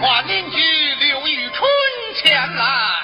唤邻居刘玉春前来。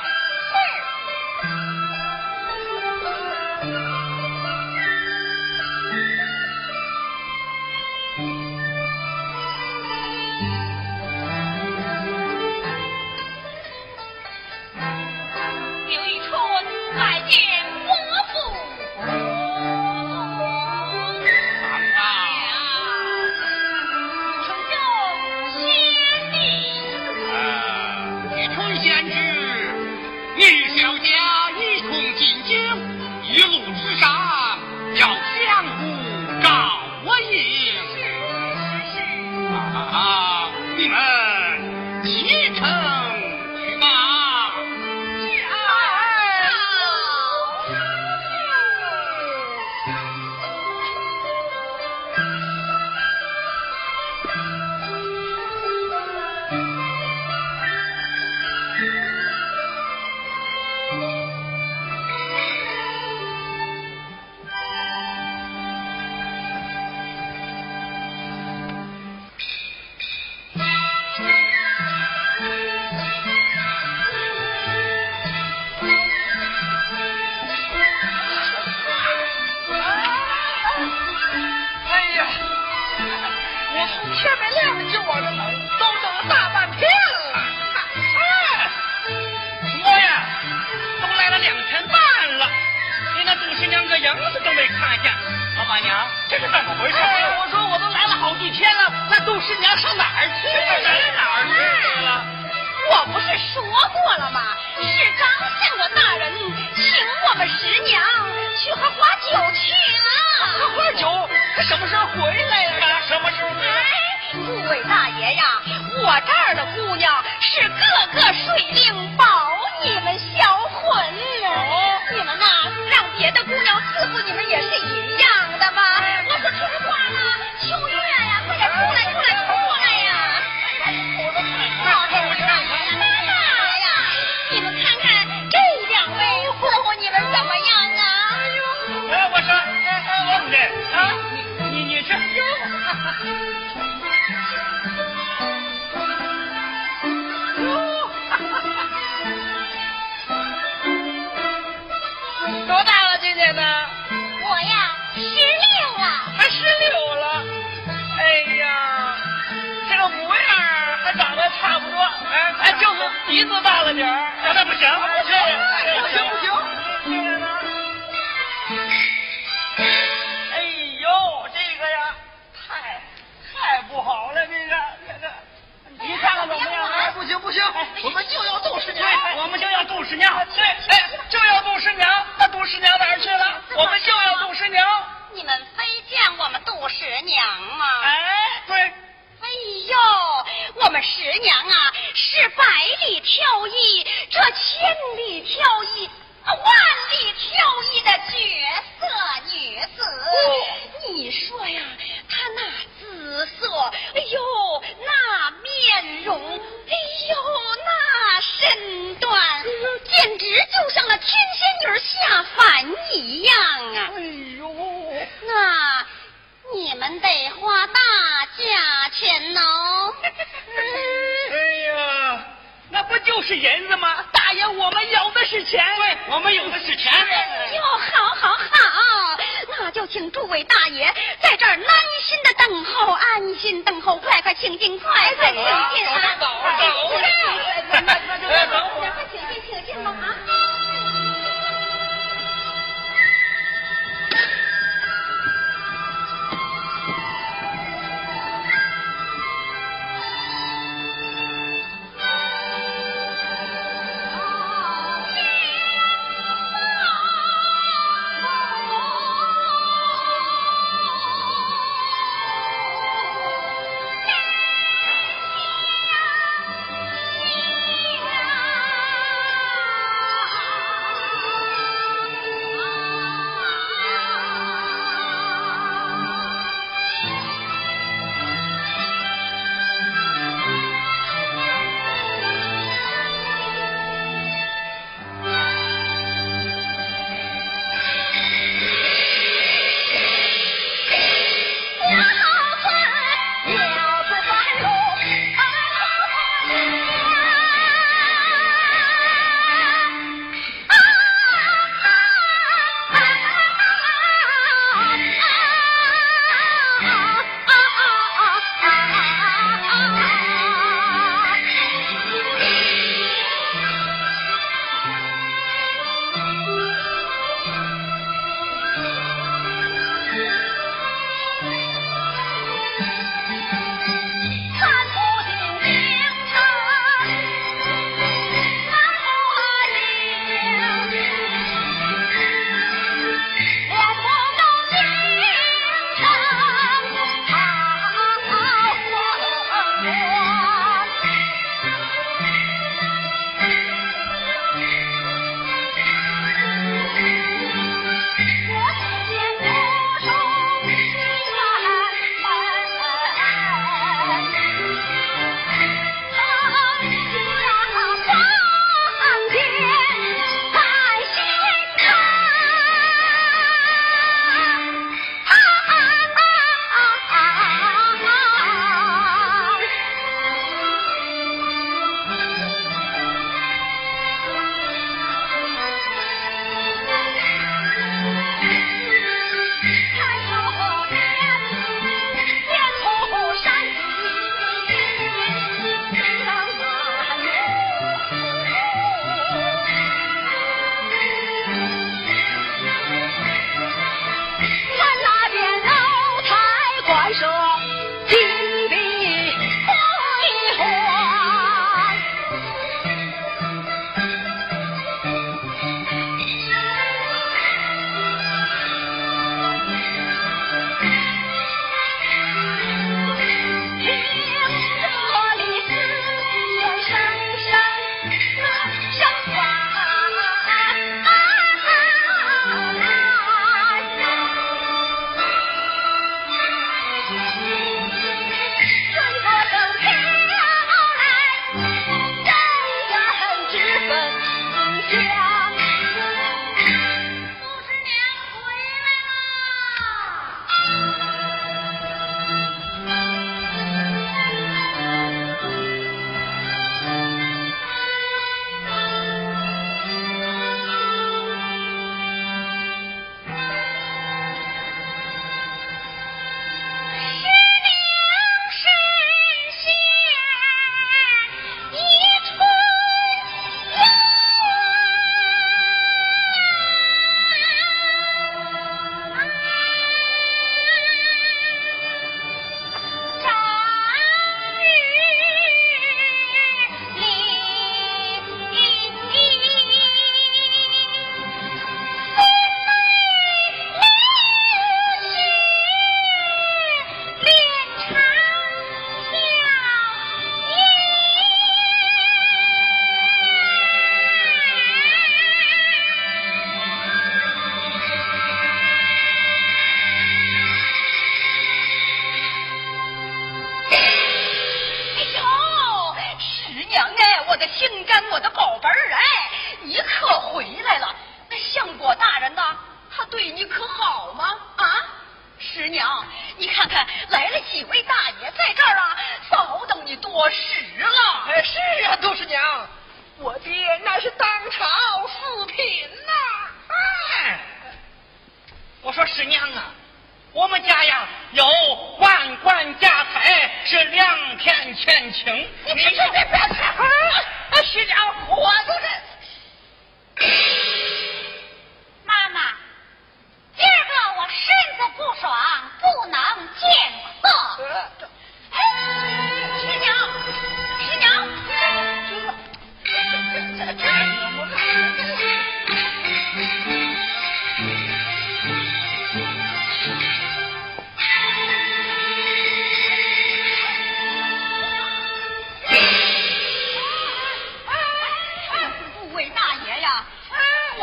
哎呀我这儿的姑娘是个个水灵宝你们销魂你们啊让别的姑娘伺候你们也是一样哎，就是鼻子大了点儿，那不行，不行，不行，不行。就是银子吗，大爷？我们有的是钱，对，我们有的是钱。哟，好好好，那就请诸位大爷在这儿安心的等候，安心等候，快快请进，快快请进，走走走，走。走，快请进，请进吧，啊。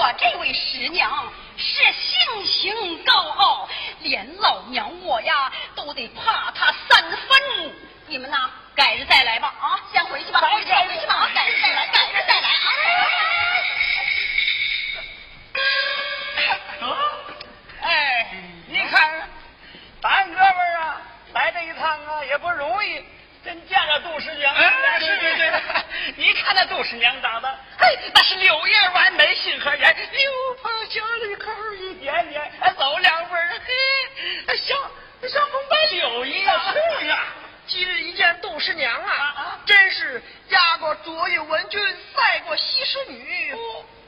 我这位师娘是性情高傲，连老娘我呀都得怕她三分。你们呢，改日再来吧。啊，先回去吧，先回去吧，改日再来，改日再来啊。啊，哎，你看，咱哥们儿啊，来这一趟啊，也不容易，真见着杜师娘。哎，是是是。你看那杜十娘长得嘿那是柳叶弯眉杏核眼柳棚小里口一点点。走两步嘿像像风摆柳一样是啊。今日一见杜十娘啊。真是压过卓越文君赛过西施女。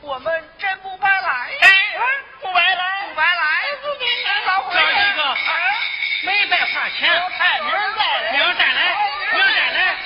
我们真不白来哎不白来。不白来不白。来没白花钱。明儿再来明儿再来明儿再来。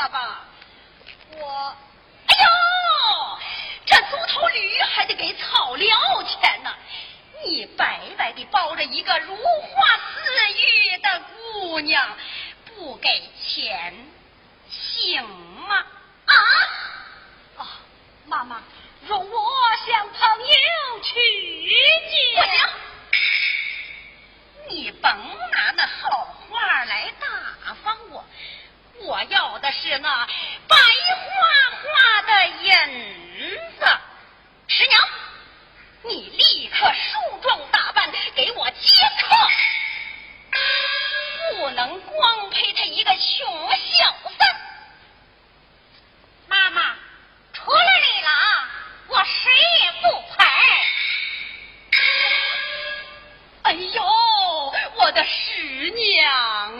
了吧？我，哎呦！这猪头驴还得给草料钱呢，你白白的包着一个如花似玉的姑娘，不给钱行吗？啊！哦，妈妈，容我向朋友取经。不行，你甭拿那好话来打发我，我要的是那白花花的银。子，师娘，你立刻梳妆打扮，给我接客，不能光陪他一个穷小子。妈妈，除了你了，我谁也不陪。哎呦，我的师娘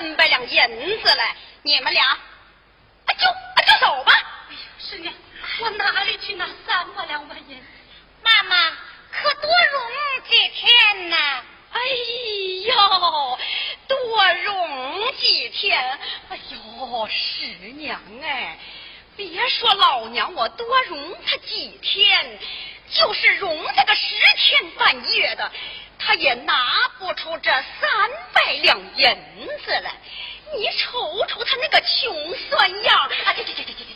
三百两银子来，你们俩啊就啊就走吧。哎呀，师娘，我哪里去拿三百两万银？妈妈可多容几天呐。哎呦，多容几天。哎呦，师娘哎，别说老娘，我多容他几天，就是容他个十天半月的。哎。他也拿不出这三百两银子来。你瞅瞅他那个穷酸样啊去去去去去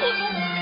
们。